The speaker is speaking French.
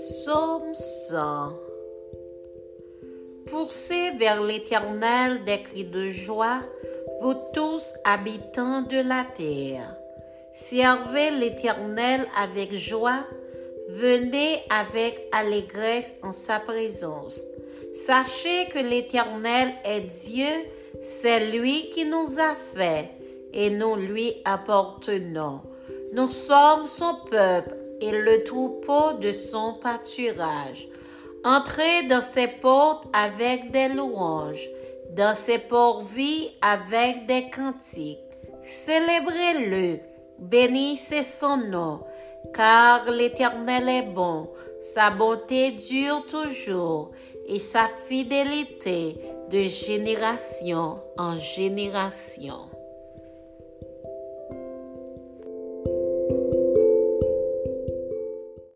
Psaume 100 Poussez vers l'Éternel des cris de joie, vous tous habitants de la terre. Servez l'Éternel avec joie, venez avec allégresse en sa présence. Sachez que l'Éternel est Dieu, c'est lui qui nous a fait, et nous lui appartenons. Nous sommes son peuple et le troupeau de son pâturage. Entrez dans ses portes avec des louanges, dans ses portes-vies avec des cantiques. Célébrez-le, bénissez son nom, car l'Éternel est bon, sa bonté dure toujours, et sa fidélité de génération en génération.